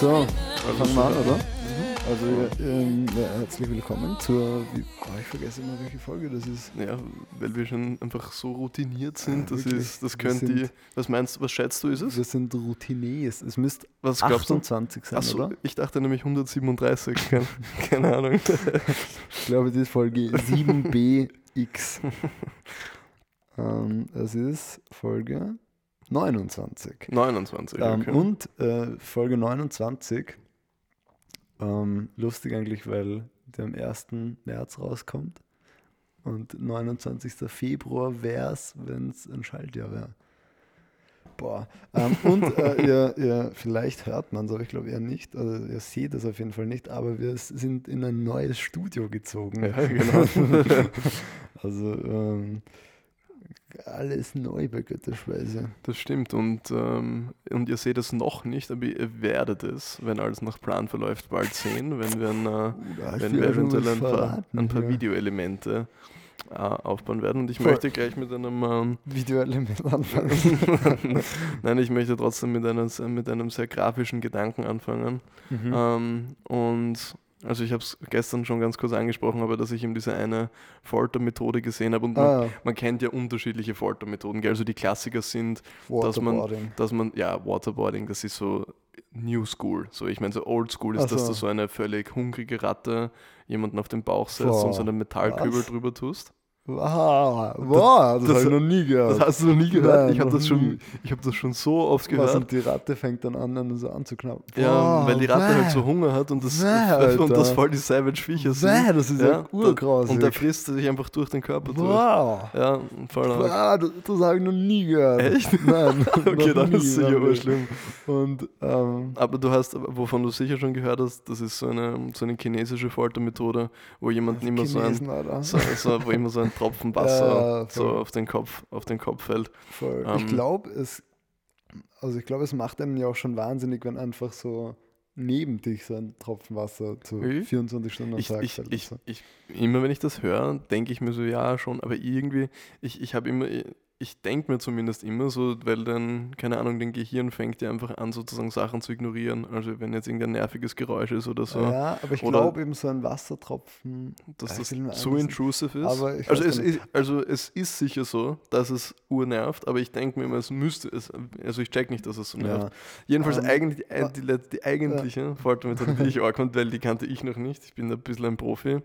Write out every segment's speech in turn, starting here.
So, fangen wir an, oder? Also, ähm, herzlich willkommen zur. Wie, oh, ich vergesse immer, welche Folge das ist. Ja, weil wir schon einfach so routiniert sind. Ja, das wirklich. ist, das sind- die. Was meinst du, was schätzt du, ist es? Wir sind Routiniers. Es müsste Was glaubst du? 28 sein, Achso, oder? ich dachte nämlich 137. Keine, keine Ahnung. Ich glaube, das ist Folge 7BX. ähm, es ist Folge 29. 29. Ähm, Okay. und äh, Folge 29, ähm, lustig eigentlich, weil der am 1. März rauskommt. Und 29. Februar wäre es, wenn es ein Schaltjahr wäre. Boah. Ähm, und äh, ihr, ihr, vielleicht hört man es, aber ich glaube eher nicht. Also ihr seht es auf jeden Fall nicht, aber wir sind in ein neues Studio gezogen. Ja, genau. also ähm, alles neu bei Götterspeise. Das stimmt. Und, ähm, und ihr seht es noch nicht, aber ihr werdet es, wenn alles nach Plan verläuft, bald sehen, wenn wir, ein, äh, wenn wir ja eventuell ein paar, ein paar hier. Videoelemente äh, aufbauen werden. Und ich Voll. möchte gleich mit einem. Ähm, Videoelement anfangen. Nein, ich möchte trotzdem mit einem, mit einem sehr grafischen Gedanken anfangen. Mhm. Ähm, und also ich habe es gestern schon ganz kurz angesprochen, aber dass ich eben diese eine Foltermethode gesehen habe und man, ah, man kennt ja unterschiedliche Foltermethoden. gell? Also die Klassiker sind, dass man- dass man, ja, Waterboarding, das ist so New School. So, ich meine, so Old School ist, Ach dass du so eine völlig hungrige Ratte jemanden auf den Bauch setzt und so Boah, einen Metallkübel was? drüber tust. Wow, wow, das, das- habe ich noch nie gehört. Das hast du noch nie gehört? Nein, ich habe das, schon- ich hab das schon so oft Was gehört. und die Ratte fängt dann an, dann so anzuknappen. Ja, Wow, weil die Ratte halt so Hunger hat und das, Bäh, und das voll die Savage-Viecher sind. bäh, das ist ja, Ja, urgrausig. Und der frisst sich einfach durch den Körper durch. Wow. Ja, voll. Wow, das, das habe ich noch nie gehört. Echt? Nein. Okay, dann ist es sicher urschlimm. Und ähm, Aber du hast, wovon du sicher schon gehört hast, das ist so eine, so eine chinesische Foltermethode, wo jemand immer so ein, Chinesen, so, so, wo immer so ein Tropfen Wasser Ja, so auf den Kopf, auf den Kopf fällt. Voll. Ähm, ich glaube, es, also ich glaube, es macht einen ja auch schon wahnsinnig, wenn einfach so neben dich so ein Tropfen Wasser zu Mhm. 24 Stunden am Ich, Tag ich, fällt. ich, so. ich, immer wenn ich das höre, denke ich mir so, ja schon, aber irgendwie, ich, ich habe immer, ich denke mir zumindest immer so, weil dann, keine Ahnung, dein Gehirn fängt ja einfach an, sozusagen Sachen zu ignorieren. Also wenn jetzt irgendein nerviges Geräusch ist oder so, Ja, aber ich glaube eben so ein Wassertropfen. dass das so intrusive ist. Also, es ist, also es ist sicher so, dass es urnervt, aber ich denke mir immer, es müsste es, also ich check nicht, dass es so nervt. Ja. Jedenfalls Ähm, eigentlich die, wa- die, die, eigentliche Foltermethode, die ich auch konnte, weil die kannte ich noch nicht, ich bin ein bisschen ein Profi,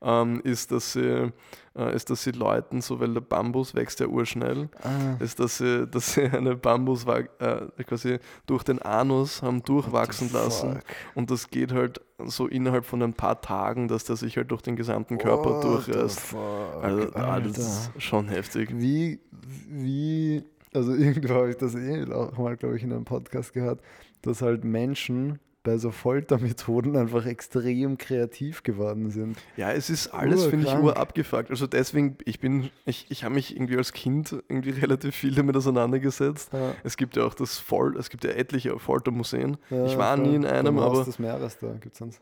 ähm, ist, dass sie, äh, ist, dass sie Leuten, so weil der Bambus wächst ja urschnell, Ah, ist, dass sie, dass sie eine Bambus äh, quasi durch den Anus haben durchwachsen lassen und das geht halt so innerhalb von ein paar Tagen, dass der sich halt durch den gesamten Körper the durchreißt. Also ah, das Alter. ist schon heftig. Wie, wie, also irgendwo habe ich das eh auch mal, glaube ich, in einem Podcast gehört, dass halt Menschen bei so Foltermethoden einfach extrem kreativ geworden sind. Ja, es ist alles, finde ich, urabgefuckt. Also deswegen, ich bin, ich, ich habe mich irgendwie als Kind irgendwie relativ viel damit auseinandergesetzt. Ja, Es gibt ja auch das Fol es gibt ja etliche Foltermuseen. ja, Ich war nie in einem, Am Haus aber- des Meeres, da gibt es eins.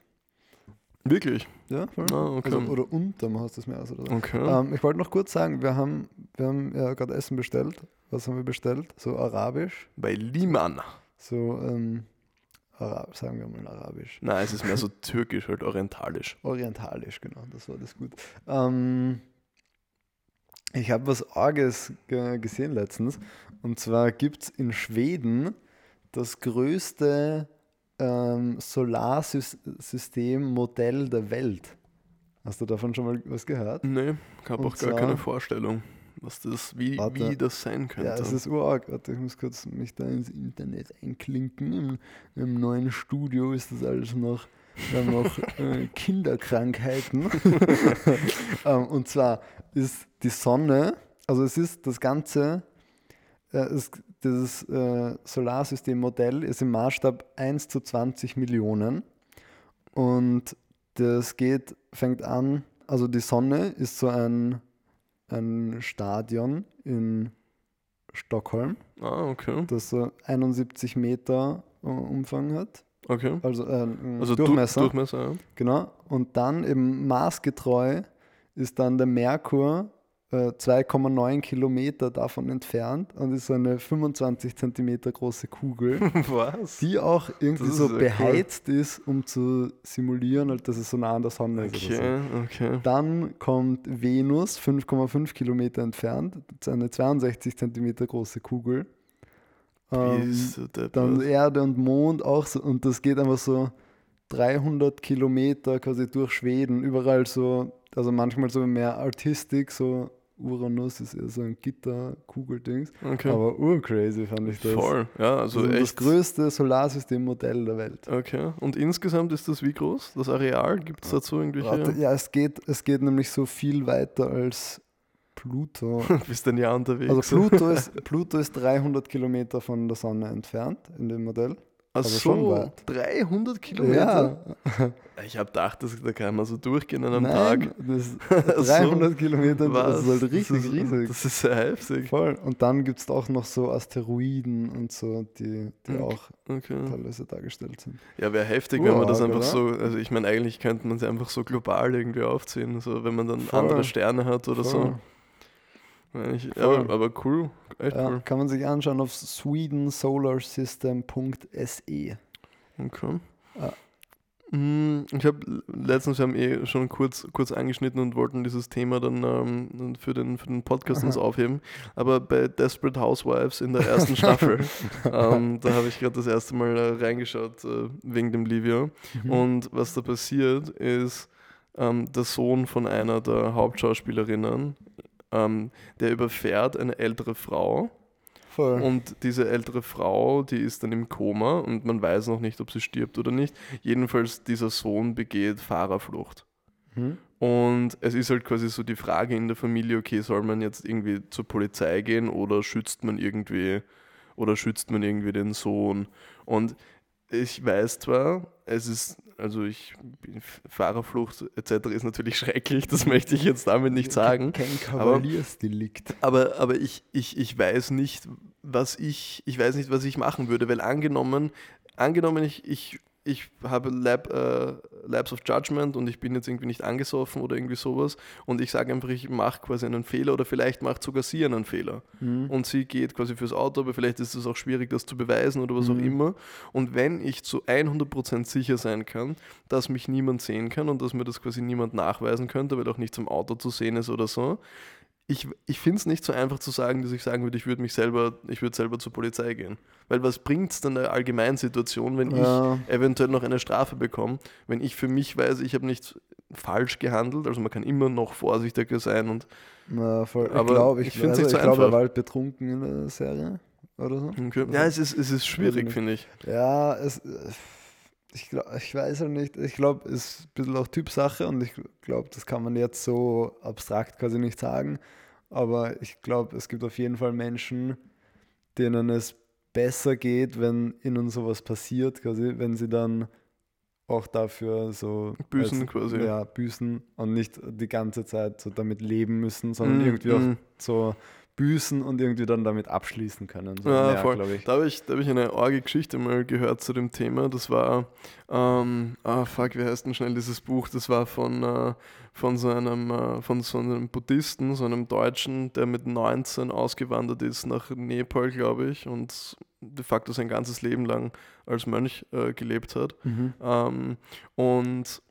Wirklich? Ja, voll. Ah, okay. also, oder unterm Haus des Meeres oder so. Okay. Ähm, ich wollte noch kurz sagen, wir haben, wir haben ja gerade Essen bestellt. Was haben wir bestellt? So arabisch. Bei Liman. So, ähm, Ara sagen wir mal arabisch. Nein, es ist mehr so türkisch, halt orientalisch. Orientalisch, genau, das war das gut. Ähm, ich habe was Arges ge gesehen letztens. Und zwar gibt es in Schweden das größte ähm, Solarsystem-Modell der Welt. Hast du davon schon mal was gehört? Nee, ich habe auch gar zwar- keine Vorstellung, was das, wie, Warte. wie das sein könnte. Ja, es ist urarg. Warte, ich muss kurz mich da ins Internet einklinken. Im, im neuen Studio ist das alles noch, wir haben noch äh, Kinderkrankheiten. ähm, und zwar ist die Sonne, also es ist das ganze, äh, es, dieses äh, Solarsystemmodell ist im Maßstab 1 zu 20 Millionen. Und das geht, fängt an, also die Sonne ist so ein, ein Stadion in Stockholm, ah, okay. das so 71 Meter äh, Umfang hat. Okay. Also, äh, Also du- Durchmesser. Durchmesser, ja. Genau. Und dann eben maßgetreu ist dann der Merkur 2,9 Kilometer davon entfernt und ist so eine 25 Zentimeter große Kugel, Was? die auch irgendwie so ja cool. beheizt ist, um zu simulieren, halt, dass es so nah an der Sonne ist. Oder so. Okay, okay. Dann kommt Venus, 5,5 Kilometer entfernt, das ist eine 62 Zentimeter große Kugel. Ähm, dann Erde und Mond auch so, und das geht einfach so 300 Kilometer quasi durch Schweden, überall so, also manchmal so mehr Artistik, so Uranus ist eher so ein Gitter-Kugeldings, Okay. aber urcrazy fand ich das. Voll, ja, also das echt. größte Solarsystemmodell der Welt. Okay, und insgesamt ist das wie groß? Das Areal? Gibt es dazu irgendwelche? Warte, ja, es geht, es geht nämlich so viel weiter als Pluto. Bist ein Jahr unterwegs? Also Pluto ist, Pluto ist 300 Kilometer von der Sonne entfernt in dem Modell. Ach aber schon so, weit. 300 Kilometer? Ja, Ich habe gedacht, das, da kann man so durchgehen an einem nein, Tag. das Ach so. 300 Kilometer, das ist halt Was? richtig das ist, riesig. Das ist sehr heftig. Voll. Und dann gibt es auch noch so Asteroiden und so, die, die Okay. auch Okay. teilweise dargestellt sind. Ja, wäre heftig, wenn man das Urarg, einfach oder? so, also ich meine, eigentlich könnte man es einfach so global irgendwie aufziehen, so wenn man dann Voll. andere Sterne hat oder Voll. so. Voll. aber, aber cool, echt Ja, cool. Kann man sich anschauen auf swedensolarsystem.se. Okay. Ja. Mm, Ich habe letztens, wir haben eh schon kurz, kurz angeschnitten und wollten dieses Thema dann ähm, für, den, für den Podcast uns aufheben. Aber bei Desperate Housewives in der ersten Staffel, ähm, da habe ich gerade das erste Mal äh, reingeschaut äh, wegen dem Livio. Mhm. Und was da passiert, ist ähm, der Sohn von einer der Hauptschauspielerinnen, ähm, der überfährt eine ältere Frau. Voll. Und diese ältere Frau, die ist dann im Koma und man weiß noch nicht, ob sie stirbt oder nicht. Jedenfalls, dieser Sohn begeht Fahrerflucht. Mhm. Und es ist halt quasi so die Frage in der Familie, okay, soll man jetzt irgendwie zur Polizei gehen oder schützt man irgendwie oder schützt man irgendwie den Sohn? Und ich weiß zwar, es ist, also ich bin- Fahrerflucht etc. ist natürlich schrecklich, das möchte ich jetzt damit nicht sagen. Kein Kavaliersdelikt. Aber, aber ich, ich, ich weiß nicht, was ich, ich weiß nicht, was ich machen würde, weil angenommen, angenommen ich, ich, ich habe Lab, äh, Labs of Judgment und ich bin jetzt irgendwie nicht angesoffen oder irgendwie sowas und ich sage einfach, ich mache quasi einen Fehler oder vielleicht macht sogar sie einen Fehler Mhm. und sie geht quasi fürs Auto, aber vielleicht ist es auch schwierig, das zu beweisen oder was auch Mhm. immer. Und wenn ich zu 100% sicher sein kann, dass mich niemand sehen kann und dass mir das quasi niemand nachweisen könnte, weil auch nichts am Auto zu sehen ist oder so, ich, ich finde es nicht so einfach zu sagen, dass ich sagen würde, ich würde mich selber, ich würde selber zur Polizei gehen. Weil was bringt es denn der Allgemeinsituation, wenn Ja. ich eventuell noch eine Strafe bekomme, wenn ich für mich weiß, ich habe nicht falsch gehandelt, also man kann immer noch vorsichtiger sein und Na, voll. Aber ich glaube, ich, ich find's also, nicht so ich glaube, er einfach. war halt betrunken in der Serie oder so. okay. ja, es ist, es ist schwierig, finde ich. Ja, es, äh, ich, glaub, ich weiß halt nicht. Ich glaube, es ist ein bisschen auch Typsache und ich glaube, das kann man jetzt so abstrakt quasi nicht sagen. Aber ich glaube, es gibt auf jeden Fall Menschen, denen es besser geht, wenn ihnen sowas passiert, quasi, wenn sie dann auch dafür so Büßen als- quasi. Ja, büßen und nicht die ganze Zeit so damit leben müssen, sondern Mm, irgendwie auch mm. so büßen und irgendwie dann damit abschließen können. So Ja, mehr, voll. ich. Da habe ich, da hab ich eine arge Geschichte mal gehört zu dem Thema. Das war, ähm, ah fuck, wie heißt denn schnell dieses Buch? Das war von, äh, von, so einem, äh, von so einem Buddhisten, so einem Deutschen, der mit 19 ausgewandert ist nach Nepal, glaube ich, und de facto sein ganzes Leben lang als Mönch äh, gelebt hat. Mhm. Ähm, und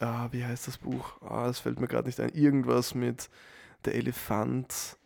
ah, wie heißt das Buch? Ah, es fällt mir gerade nicht ein. Irgendwas mit der Elefant.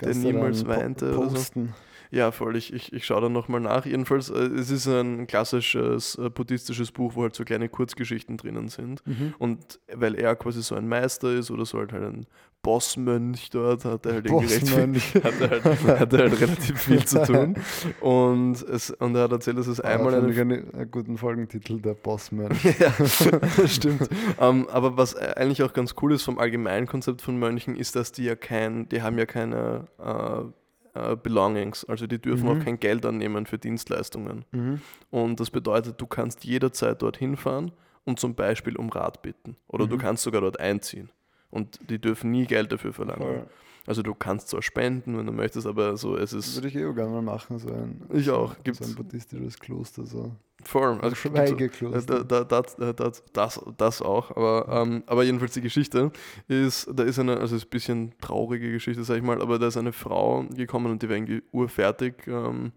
Der niemals dann po- weinte oder so. Ja, voll. Ich, ich, ich schaue dann nochmal nach. Jedenfalls, äh, es ist ein klassisches äh, buddhistisches Buch, wo halt so kleine Kurzgeschichten drinnen sind. Mhm. Und weil er quasi so ein Meister ist oder so halt, halt ein Bossmönch dort, hat er halt viel, Bossmönch. hat er halt, hat er halt relativ viel zu tun. Und, es, und er hat erzählt, dass es einmal Einmal eine einen, einen guten Folgentitel, der Bossman. ja, stimmt. Ähm, aber was eigentlich auch ganz cool ist vom Allgemeinkonzept von Mönchen, ist, dass die ja kein, die haben ja keine äh, äh, Belongings, also die dürfen Mhm. auch kein Geld annehmen für Dienstleistungen. Mhm. Und das bedeutet, du kannst jederzeit dorthin fahren und zum Beispiel um Rat bitten. Oder du Mhm. kannst sogar dort einziehen. Und die dürfen nie Geld dafür verlangen. Voll. Also du kannst zwar spenden, wenn du möchtest, aber so es Das ist würde ich eh auch gerne mal machen, so ein, Ich so, auch. so Gibt's- ein buddhistisches Kloster. So. Voll. Also, Schweigekloster. Da, da, da, das, das, das auch. Aber, ähm, aber jedenfalls die Geschichte ist, da ist eine, also ist ein bisschen traurige Geschichte, sag ich mal, aber da ist eine Frau gekommen und die war irgendwie urfertig. Ähm,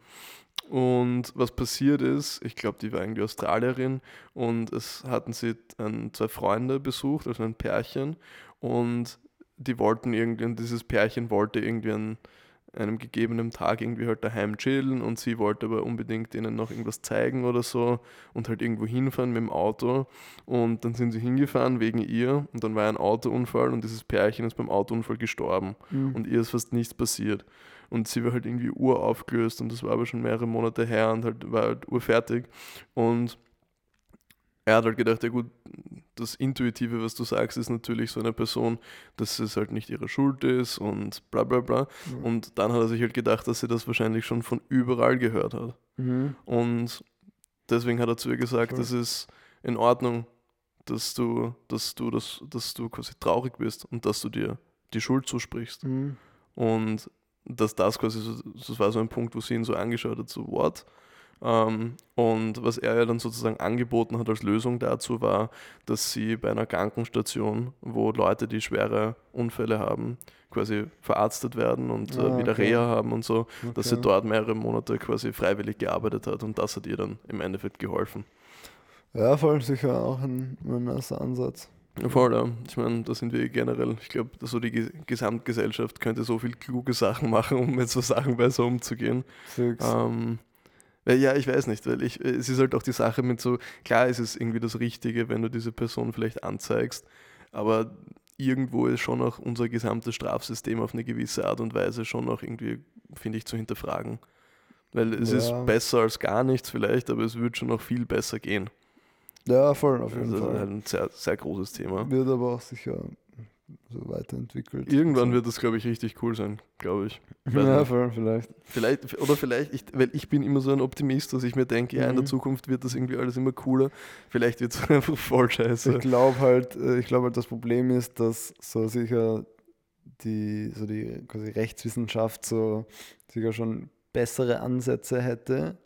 und was passiert ist, ich glaube, die war irgendwie Australierin und es hatten sie ein, zwei Freunde besucht, also ein Pärchen. Und die wollten irgendwie, und dieses Pärchen wollte irgendwie an einem gegebenen Tag irgendwie halt daheim chillen und sie wollte aber unbedingt ihnen noch irgendwas zeigen oder so und halt irgendwo hinfahren mit dem Auto. Und dann sind sie hingefahren wegen ihr und dann war ein Autounfall und dieses Pärchen ist beim Autounfall gestorben Mhm. und ihr ist fast nichts passiert. Und sie war halt irgendwie uraufgelöst und das war aber schon mehrere Monate her und halt war halt urfertig. Und er hat halt gedacht, ja gut, das Intuitive, was du sagst, ist natürlich so eine Person, dass es halt nicht ihre Schuld ist und bla bla bla. Mhm. Und dann hat er sich halt gedacht, dass sie das wahrscheinlich schon von überall gehört hat. Mhm. Und deswegen hat er zu ihr gesagt, Voll. es ist in Ordnung, dass du, dass du, das, dass du quasi traurig bist und dass du dir die Schuld zusprichst. Mhm. Und dass das quasi, so, das war so ein Punkt, wo sie ihn so angeschaut hat, so what? Ähm, und was er ja dann sozusagen angeboten hat als Lösung dazu war, dass sie bei einer Krankenstation, wo Leute, die schwere Unfälle haben, quasi verarztet werden und Ah, äh, wieder okay. Reha haben und so, dass sie Okay. dort mehrere Monate quasi freiwillig gearbeitet hat und das hat ihr dann im Endeffekt geholfen. Ja, voll sicher auch ein, ein erster Ansatz. Ja, Voll, ja. Ich meine, da sind wir generell, ich glaube, so die Ge- Gesamtgesellschaft könnte so viel kluge Sachen machen, um mit so Sachen besser umzugehen. Ähm, ja, ich weiß nicht, weil ich, es ist halt auch die Sache mit so, klar ist es irgendwie das Richtige, wenn du diese Person vielleicht anzeigst, aber irgendwo ist schon auch unser gesamtes Strafsystem auf eine gewisse Art und Weise schon auch irgendwie, finde ich, zu hinterfragen. Weil es Ja. ist besser als gar nichts vielleicht, aber es wird schon noch viel besser gehen. Ja, voll, auf jeden Also das ist Fall. ein sehr, sehr großes Thema. Wird aber auch sicher so weiterentwickelt. Irgendwann so. wird das, glaube ich, richtig cool sein, glaube ich. Ja, voll, vielleicht. Vielleicht, oder vielleicht, ich, weil ich bin immer so ein Optimist, dass ich mir denke, ja, in der Mhm. Zukunft wird das irgendwie alles immer cooler. Vielleicht wird es einfach voll scheiße. Ich glaube halt, äh, ich glaube halt, das Problem ist, dass so sicher die, so die quasi Rechtswissenschaft so sicher schon bessere Ansätze hätte.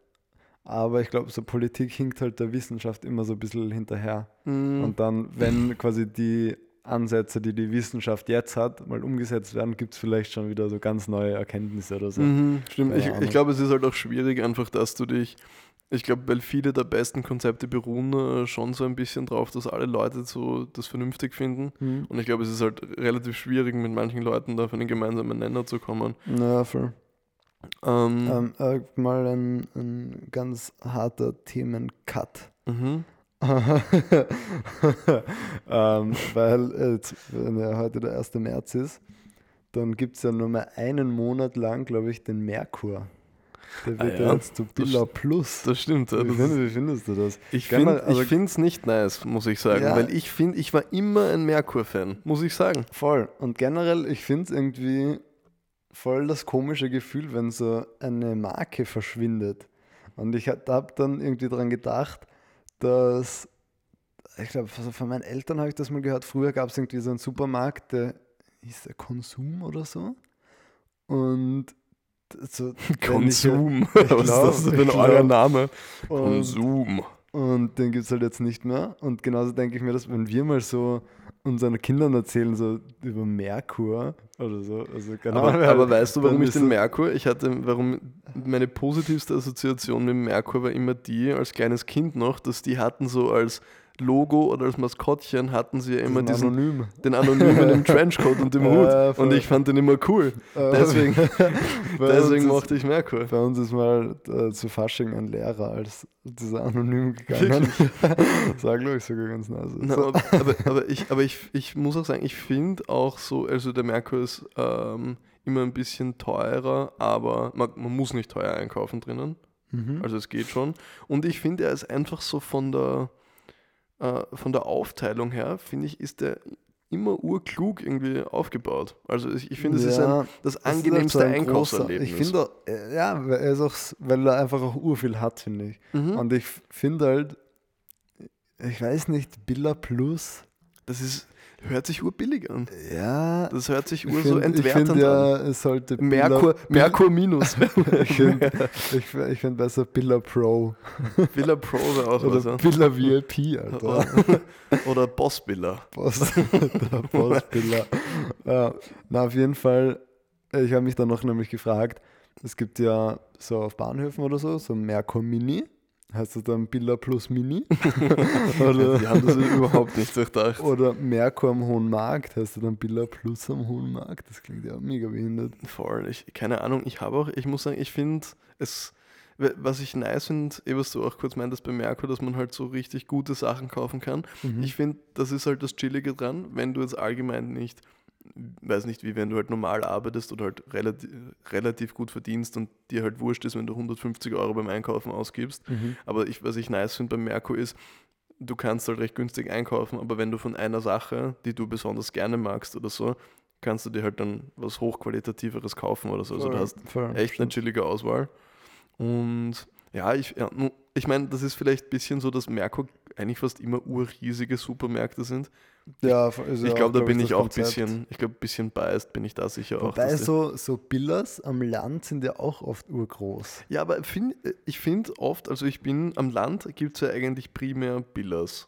Aber ich glaube, so Politik hinkt halt der Wissenschaft immer so ein bisschen hinterher. Mhm. Und dann, wenn quasi die Ansätze, die die Wissenschaft jetzt hat, mal umgesetzt werden, gibt es vielleicht schon wieder so ganz neue Erkenntnisse oder so. Mhm, stimmt. Ich, ich glaube, es ist halt auch schwierig, einfach, dass du dich. Ich glaube, weil viele der besten Konzepte beruhen äh, schon so ein bisschen drauf, dass alle Leute so das vernünftig finden. Mhm. Und ich glaube, es ist halt relativ schwierig, mit manchen Leuten da auf einen gemeinsamen Nenner zu kommen. Ja, voll. Ähm, Ähm, äh, mal ein, ein ganz harter Themencut. mhm. ähm, weil äh, wenn ja heute der 1. März ist, dann gibt es ja nur mal einen Monat lang, glaube ich, den Merkur. Der Ah wird ja, ja jetzt zu Billa Plus. Das stimmt. Ja, wie, das find, ist, wie findest du das? ich finde also- es nicht nice, muss ich sagen. Ja. Weil ich finde, ich war immer ein Merkur-Fan, muss ich sagen. Voll. Und generell, ich finde es irgendwie voll das komische Gefühl, wenn so eine Marke verschwindet. Und ich habe dann irgendwie daran gedacht, dass, ich glaube, also von meinen Eltern habe ich das mal gehört, früher gab es irgendwie so einen Supermarkt, der hieß der Konsum oder so. Und so, wenn ich- Konsum. ich Was ist glaub- das denn euer glaub- Name? Konsum. Und den gibt es halt jetzt nicht mehr. Und genauso denke ich mir, dass wenn wir mal so unseren Kindern erzählen, so über Merkur oder so. Also, keine Aber, Ahnung, aber weißt du, warum ich den Merkur, ich hatte, warum meine positivste Assoziation mit Merkur war immer die, als kleines Kind noch, dass die hatten so als Logo oder als Maskottchen hatten sie ja immer diesen Anonym. den Anonymen im Trenchcoat und dem Ja, Hut. ja, und ich fand den immer cool. Deswegen, deswegen mochte ich Merkur. bei uns ist mal äh, zu Fasching ein Lehrer als dieser Anonym gegangen. Sag ich sogar ganz nice. Na, So. aber, aber, aber, ich, aber ich, ich muss auch sagen, ich finde auch so, also der Merkur ist ähm, immer ein bisschen teurer, aber man, man muss nicht teuer einkaufen drinnen. Mhm. Also es geht schon. Und ich finde, er ist einfach so von der, äh, von der Aufteilung her, finde ich, ist er immer urklug irgendwie aufgebaut. Also ich, finde, es ist ein, Ja, das angenehmste so ein Einkaufserlebnis. Ich finde, äh, ja, weil er ist auch, weil er einfach auch urviel hat, finde ich. mhm. Und ich finde halt, ich weiß nicht, Billa Plus. das ist, hört sich urbillig an. Ja, Das hört sich ich ur so entwertend find ja, an. es sollte Billa- Merkur, Merkur Minus. ich finde ich, find- besser Billa Pro Villa Pro wäre auch oder ja. Billa VIP, Alter. Oder, Boss Billa. Post, der Postbiller. Ja, na, auf jeden Fall, ich habe mich dann noch nämlich gefragt, es gibt ja so auf Bahnhöfen oder so, so Merkur Mini. Heißt das dann Billa plus Mini? oder, Die haben das überhaupt nicht durchdacht. oder Merkur am Hohen Markt, heißt das dann Billa plus am Hohen Markt? Das klingt ja mega behindert. Voll. Ich, keine Ahnung, ich habe auch, ich muss sagen, ich finde es, was ich nice finde, eh, was du auch kurz meintest bei Merkur, dass man halt so richtig gute Sachen kaufen kann. Mhm. Ich finde, das ist halt das Chillige dran, wenn du jetzt allgemein nicht, weiß nicht wie, wenn du halt normal arbeitest oder halt relativ, relativ gut verdienst und dir halt wurscht ist, wenn du 150 Euro beim Einkaufen ausgibst. Mhm. Aber ich, was ich nice finde beim Merkur ist, du kannst halt recht günstig einkaufen, aber wenn du von einer Sache, die du besonders gerne magst oder so, kannst du dir halt dann was hochqualitativeres kaufen oder so. Also du hast Voll, echt eine stimmt. chillige Auswahl. Und ja, ich, ja, ich meine, das ist vielleicht ein bisschen so, dass Merkur eigentlich fast immer urriesige Supermärkte sind. Ja, ja ich glaube, da bin ich auch ein bisschen, ich glaube, ein bisschen biased bin ich da sicher auch. Wobei dass die- so, so Billas am Land sind ja auch oft urgroß. ja, aber find, ich finde oft, also ich bin am Land, gibt es ja eigentlich primär Billers.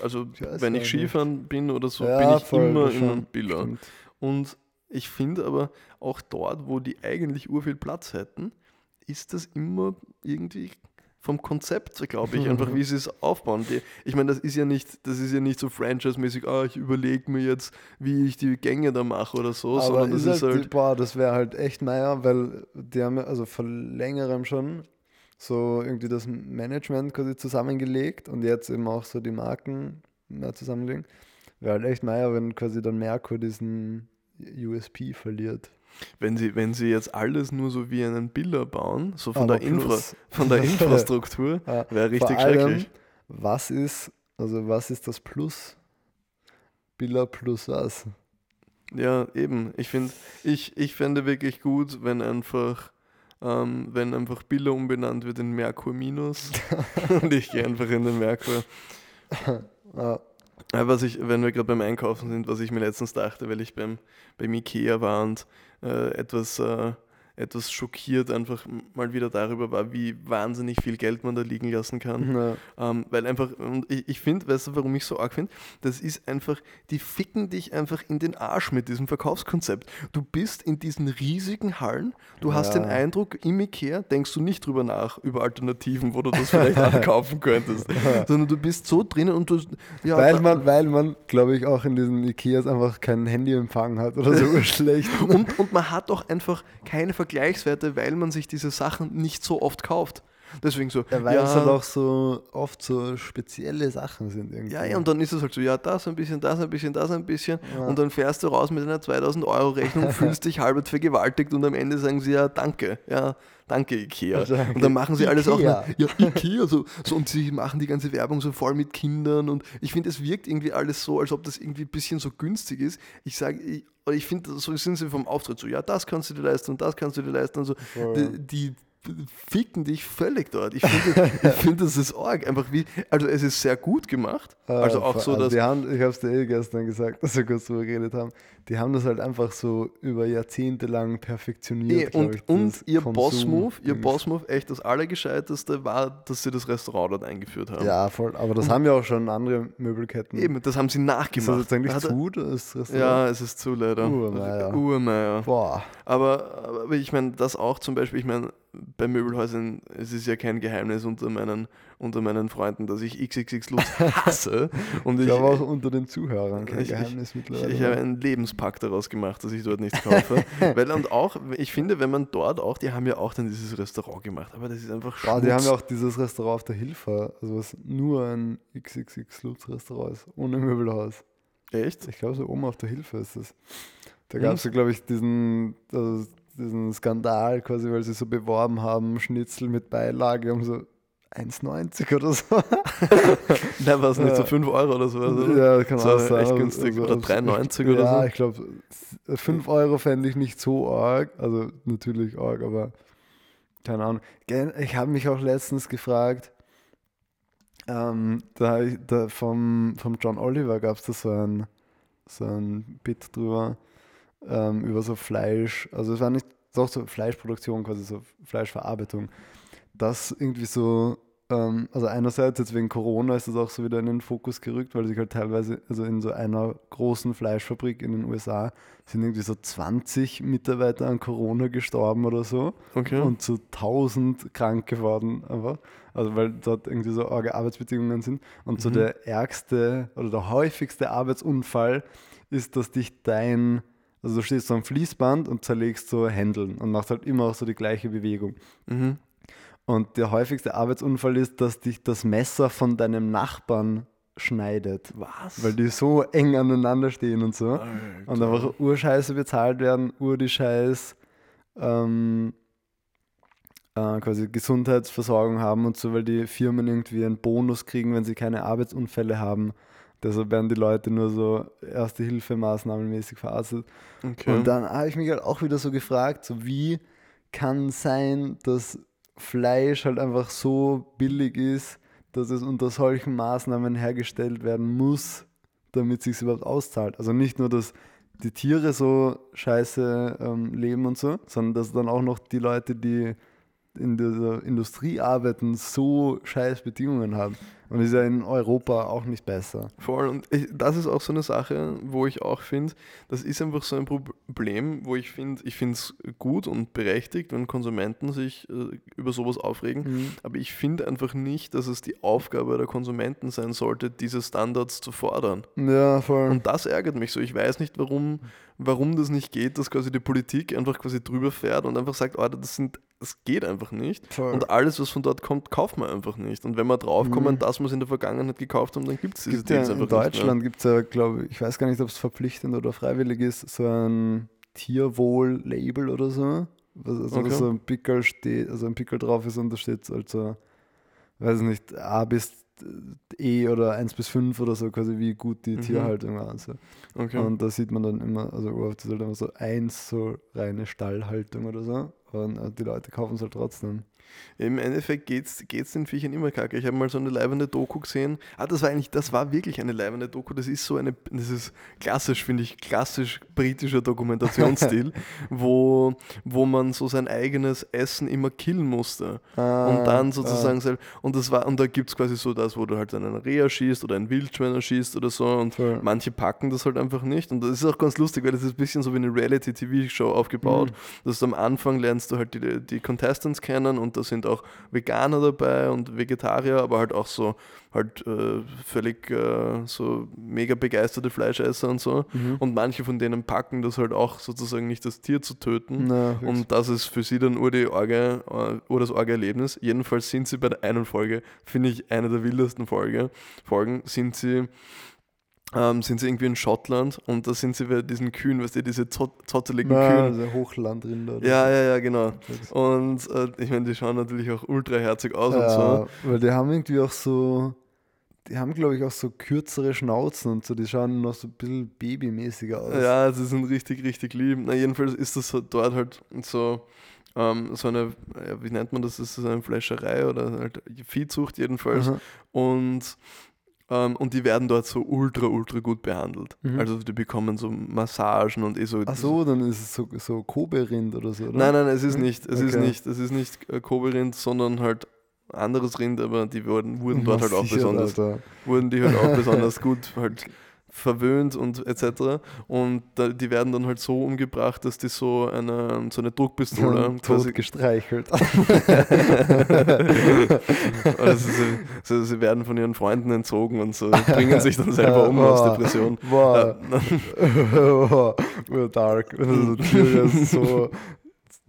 Also Ich wenn ich nicht. Skifahren bin oder so, Ja, bin ich voll, immer in einem Biller. stimmt. Und ich finde aber auch dort, wo die eigentlich urviel Platz hätten, ist das immer irgendwie vom Konzept, glaube ich, einfach wie sie es aufbauen. Die, ich meine, das ist ja nicht, das ist ja nicht so franchise-mäßig, ah, ich überlege mir jetzt, wie ich die Gänge da mache oder so, Aber sondern das ist ist halt, halt, boah, das wäre halt echt naja, weil die haben ja also vor längerem schon so irgendwie das Management quasi zusammengelegt und jetzt eben auch so die Marken mehr zusammenlegen. Wäre halt echt naja, wenn quasi dann Merkur diesen USP verliert. Wenn sie, wenn sie jetzt alles nur so wie einen Biller bauen, so von, Aber der, Infra, von der Infrastruktur, wäre richtig Vor allem, schrecklich. was ist, also was ist das Plus? Billa plus was? Ja, eben. Ich finde, ich, ich fände wirklich gut, wenn einfach, ähm, wenn einfach Billa umbenannt wird in Merkur Minus und ich gehe einfach in den Merkur. Ja, was ich, wenn wir gerade beim Einkaufen sind, was ich mir letztens dachte, weil ich beim, beim Ikea war und äh, etwas, äh, etwas schockiert einfach mal wieder darüber war, wie wahnsinnig viel Geld man da liegen lassen kann. ja. Ähm, weil einfach, und ich, ich finde, weißt du, warum ich so arg finde? Das ist einfach, die ficken dich einfach in den Arsch mit diesem Verkaufskonzept. Du bist in diesen riesigen Hallen, du hast Ja. den Eindruck, im Ikea denkst du nicht drüber nach, über Alternativen, wo du das vielleicht ankaufen könntest, sondern du bist so drinnen und du, ja, weil man, weil man, glaube ich, auch in diesen Ikeas einfach keinen Handyempfang hat oder so schlecht. und, und man hat auch einfach keine Vergleichswerte, weil man sich diese Sachen nicht so oft kauft. Deswegen so, Ja, weil es halt auch so oft so spezielle Sachen sind irgendwie. Ja, ja, und dann ist es halt so, ja, das ein bisschen, das ein bisschen, das ein bisschen. Ja. Und dann fährst du raus mit einer 2000 Euro Rechnung, fühlst dich halbert vergewaltigt und am Ende sagen sie ja, danke, ja, danke Ikea. Danke, Und dann machen sie alles auch, Ikea. ja, Ikea, so, so, und sie machen die ganze Werbung so voll mit Kindern und ich finde, es wirkt irgendwie alles so, als ob das irgendwie ein bisschen so günstig ist. Ich sage, ich, ich finde, so sind sie vom Auftritt so, ja, das kannst du dir leisten und das kannst du dir leisten und so. Voll. Die, die ficken dich völlig dort. Ich finde, ich finde, das ist arg. Einfach wie, also es ist sehr gut gemacht. Äh, Also auch so, dass. die haben, ich habe es dir eh gestern gesagt, dass wir kurz drüber geredet haben. Die haben das halt einfach so über Jahrzehnte lang Eh, perfektioniert. glaub und, ich, und ihr Boss-Move, ihr. Boss-Move, echt das Allergescheiteste war, dass sie das Restaurant dort eingeführt haben. Ja, voll. Aber das haben ja auch schon andere Möbelketten. Eben, das haben sie Ist das nachgemacht. jetzt eigentlich zu, das Restaurant? Ja, es ist zu leider. Urmeier. Urmeier. Boah. Aber, aber ich meine, das auch zum Beispiel, ich meine, bei Möbelhäusern, es ist ja kein Geheimnis unter meinen, unter meinen Freunden, dass ich XXX Lutz hasse. Und Ich ich, glaube auch unter den Zuhörern kein Ich- ich- Geheimnis ich, mittlerweile. ich habe einen Lebenspakt daraus gemacht, dass ich dort nichts kaufe. Weil und auch, ich finde, wenn man dort auch, die haben ja auch dann dieses Restaurant gemacht, aber das ist einfach Boah, die haben ja auch dieses Restaurant auf der Hilfe, also was nur ein XXX Lutz Restaurant ist, ohne Möbelhaus. Echt? Ich glaube, so oben auf der Hilfe ist es. Da Mhm. gab es ja, glaube ich, diesen, also diesen Skandal quasi, weil sie so beworben haben, Schnitzel mit Beilage um so 1,90 oder so. Da war es nicht so Ja. 5 Euro oder so. Oder? ja, kann So auch sein. echt Also- günstig. also- Oder 3,90 oder ja, so. ich glaube, 5 Euro fände ich nicht so arg. Also natürlich arg, aber keine Ahnung. Ich habe mich auch letztens gefragt, ähm, da, da vom, vom John Oliver gab es da so ein, so ein Bit drüber, ähm, über so Fleisch, also es war nicht doch so Fleischproduktion, quasi so Fleischverarbeitung, das irgendwie so ähm, also einerseits jetzt wegen Corona ist das auch so wieder in den Fokus gerückt, weil sich halt teilweise, also in so einer großen Fleischfabrik in den USA sind irgendwie so 20 Mitarbeiter an Corona gestorben oder so Okay. und so 1000 krank geworden einfach. Also weil dort irgendwie so arge Arbeitsbedingungen sind. Und so Mhm. der ärgste oder der häufigste Arbeitsunfall ist, dass dich dein, also du stehst so am Fließband und zerlegst so Händeln und machst halt immer auch so die gleiche Bewegung. Mhm. Und der häufigste Arbeitsunfall ist, dass dich das Messer von deinem Nachbarn schneidet. Was? Weil die so eng aneinander stehen und so. Und einfach Urscheiße bezahlt werden, Ur die Scheiß, ähm, äh, quasi Gesundheitsversorgung haben und so, weil die Firmen irgendwie einen Bonus kriegen, wenn sie keine Arbeitsunfälle haben. Deshalb werden die Leute nur so erste Hilfemaßnahmen mäßig verarztet. okay. Und dann habe ich mich halt auch wieder so gefragt, so wie kann sein, dass Fleisch halt einfach so billig ist, dass es unter solchen Maßnahmen hergestellt werden muss, damit es sich überhaupt auszahlt. Also nicht nur, dass die Tiere so scheiße ähm, leben und so, sondern dass dann auch noch die Leute, die in dieser Industrie arbeiten, so scheiß Bedingungen haben. Und ist ja in Europa auch nicht besser. Voll. Und ich, das ist auch so eine Sache, wo ich auch finde, das ist einfach so ein Problem, wo ich finde, ich finde es gut und berechtigt, wenn Konsumenten sich äh, über sowas aufregen. Aber ich finde einfach nicht, dass es die Aufgabe der Konsumenten sein sollte, diese Standards zu fordern. Ja, voll. Und das ärgert mich so. Ich weiß nicht, warum, warum das nicht geht, dass quasi die Politik einfach quasi drüber fährt und einfach sagt, oh, das, sind, das geht einfach nicht. Voll. Und alles, was von dort kommt, kauft man einfach nicht. Und wenn wir draufkommen, Mhm. dass wir es in der Vergangenheit gekauft haben, dann gibt es diese ja, Deals in einfach Deutschland gibt es ja, glaube ich, ich weiß gar nicht, ob es verpflichtend oder freiwillig ist, so ein Tierwohl-Label oder so. Was, also Okay. so ein Pickel steht, also ein Pickel drauf ist und da steht also, weiß nicht, A bis E oder 1 bis 5 oder so, quasi wie gut die Mhm. Tierhaltung war. Also. Okay. Und da sieht man dann immer, also oft ist halt immer so 1, so reine Stallhaltung oder so. Und die Leute kaufen es halt trotzdem. Im Endeffekt geht es den Viechern immer kacke. Ich habe mal so eine leibende Doku gesehen. Ah, das war eigentlich, das war wirklich eine leibende Doku. Das ist so eine, das ist klassisch, finde ich, klassisch britischer Dokumentationsstil, wo, wo man so sein eigenes Essen immer killen musste. Ah, und dann sozusagen sel- und das war und da gibt es quasi so das, wo du halt einen Reha schießt oder einen Wildschwein erschießt oder so und Voll. manche packen das halt einfach nicht und das ist auch ganz lustig, weil das ist ein bisschen so wie eine Reality-TV-Show aufgebaut. dass du am Anfang lernst du halt die, die Contestants kennen und da sind auch Veganer dabei und Vegetarier, aber halt auch so halt äh, völlig äh, so mega begeisterte Fleischesser und so Mhm. und manche von denen packen das halt auch sozusagen nicht das Tier zu töten. Na. Und das ist für sie dann ur die Orge, äh, ur das Orge-Erlebnis. Jedenfalls sind sie bei der einen Folge, finde ich eine der wildesten Folge, Folgen, sind sie, ähm, sind sie irgendwie in Schottland und da sind sie bei diesen Kühen, weißt du, diese zott zotteligen Na, Kühen. also Hochlandrinder. Ja, ja, ja, genau. Und äh, ich meine, die schauen natürlich auch ultraherzig aus und so. Ja, weil die haben irgendwie auch so, die haben glaube ich auch so kürzere Schnauzen und so, die schauen noch so ein bisschen babymäßiger aus. Ja, sie sind richtig, richtig lieb. Na, jedenfalls ist das dort halt so, ähm, so eine, ja, wie nennt man das? Das ist eine Fleischerei oder halt Viehzucht jedenfalls. Aha. Und, ähm, und die werden dort so ultra, ultra gut behandelt. Mhm. Also die bekommen so Massagen und eh so. Ach so, dann ist es so, so Kobe-Rind oder so, oder? Nein, nein, es ist Mhm. nicht. Es ist Okay. nicht. Es ist nicht äh, Kobe-Rind, sondern halt anderes Rind, aber die wurden, wurden dort halt auch besonders Alter. wurden die halt auch besonders gut halt verwöhnt und etc. Und da, die werden dann halt so umgebracht, dass die so eine, so eine Druckpistole Und quasi gestreichelt. also sie, so, sie werden von ihren Freunden entzogen und so bringen sich dann selber um aus Boah. Depression. Äh, Ur dark, wenn du so Tiere so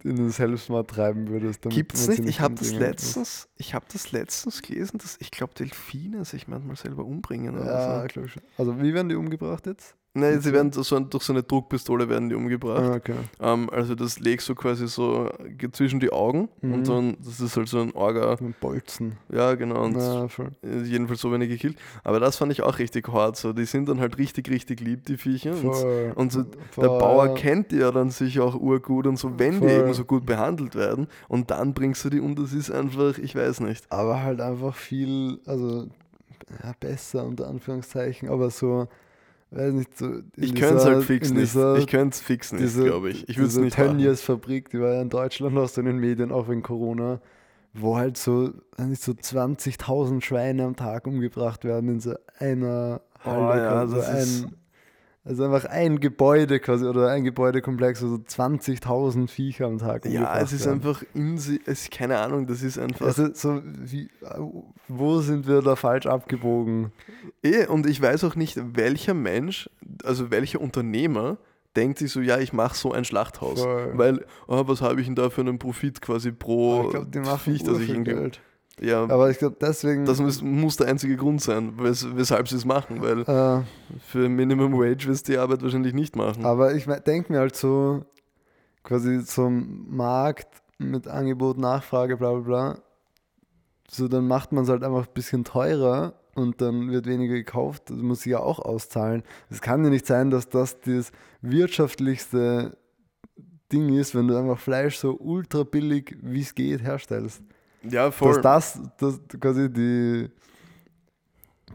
in den Selbstmord treiben würdest. Gibt's man sie nicht? Ich habe das letztens, ich habe das letztens gelesen, dass ich glaube Delfine sich manchmal selber umbringen oder Ja, so. glaube ich schon. Also wie werden die umgebracht jetzt? Nein, sie werden so, durch so eine Druckpistole werden die umgebracht. Ah, okay. Ähm, also das legst du quasi so zwischen die Augen Mhm. und dann, das ist halt so ein Orga, Ein Bolzen. ja genau, und äh, jedenfalls so wenig gekillt. Aber das fand ich auch richtig hart, so, die sind dann halt richtig, richtig lieb, die Viecher. Und, Voll. und so, Voll. der Bauer kennt die ja dann sicher auch urgut und so, wenn die Voll. eben so gut behandelt werden und dann bringst du die und das ist einfach, ich weiß nicht. aber halt einfach viel, also ja, besser unter Anführungszeichen, aber so, weiß nicht, so. Ich könnte es halt fix nicht. dieser- Ich könnte es fix nicht, glaube ich. Ich würde es nicht machen. Tönnies-Fabrik, die war ja in Deutschland aus in den Medien, auch wegen Corona, wo halt so, nicht, so 20.000 Schweine am Tag umgebracht werden in so einer Oh Halle. ja, quasi. das ist- ein, also einfach ein Gebäude quasi oder ein Gebäudekomplex, wo so 20.000 Viecher am Tag Ja, es ist werden. einfach in sie, es ist keine Ahnung, das ist einfach. Also so wie, wo sind wir da falsch abgebogen? eh, und ich weiß auch nicht, welcher Mensch, also welcher Unternehmer denkt sich so, ja, ich mache so ein Schlachthaus. Voll. Weil, oh, was habe ich denn da für einen Profit quasi pro ich glaube, die machen Viech, das ich irgendwie. Geld. Ja, Aber ich glaube, deswegen. das muss, muss der einzige Grund sein, wes, weshalb sie es machen, weil äh, für Minimum Wage wirst du die Arbeit wahrscheinlich nicht machen. Aber ich denke mir halt so, quasi zum Markt mit Angebot, Nachfrage, bla bla bla. So, dann macht man es halt einfach ein bisschen teurer und dann wird weniger gekauft. Das muss sich ja auch auszahlen. Es kann ja nicht sein, dass das das wirtschaftlichste Ding ist, wenn du einfach Fleisch so ultra billig, wie es geht, herstellst. Ja, voll. Dass das, das quasi die,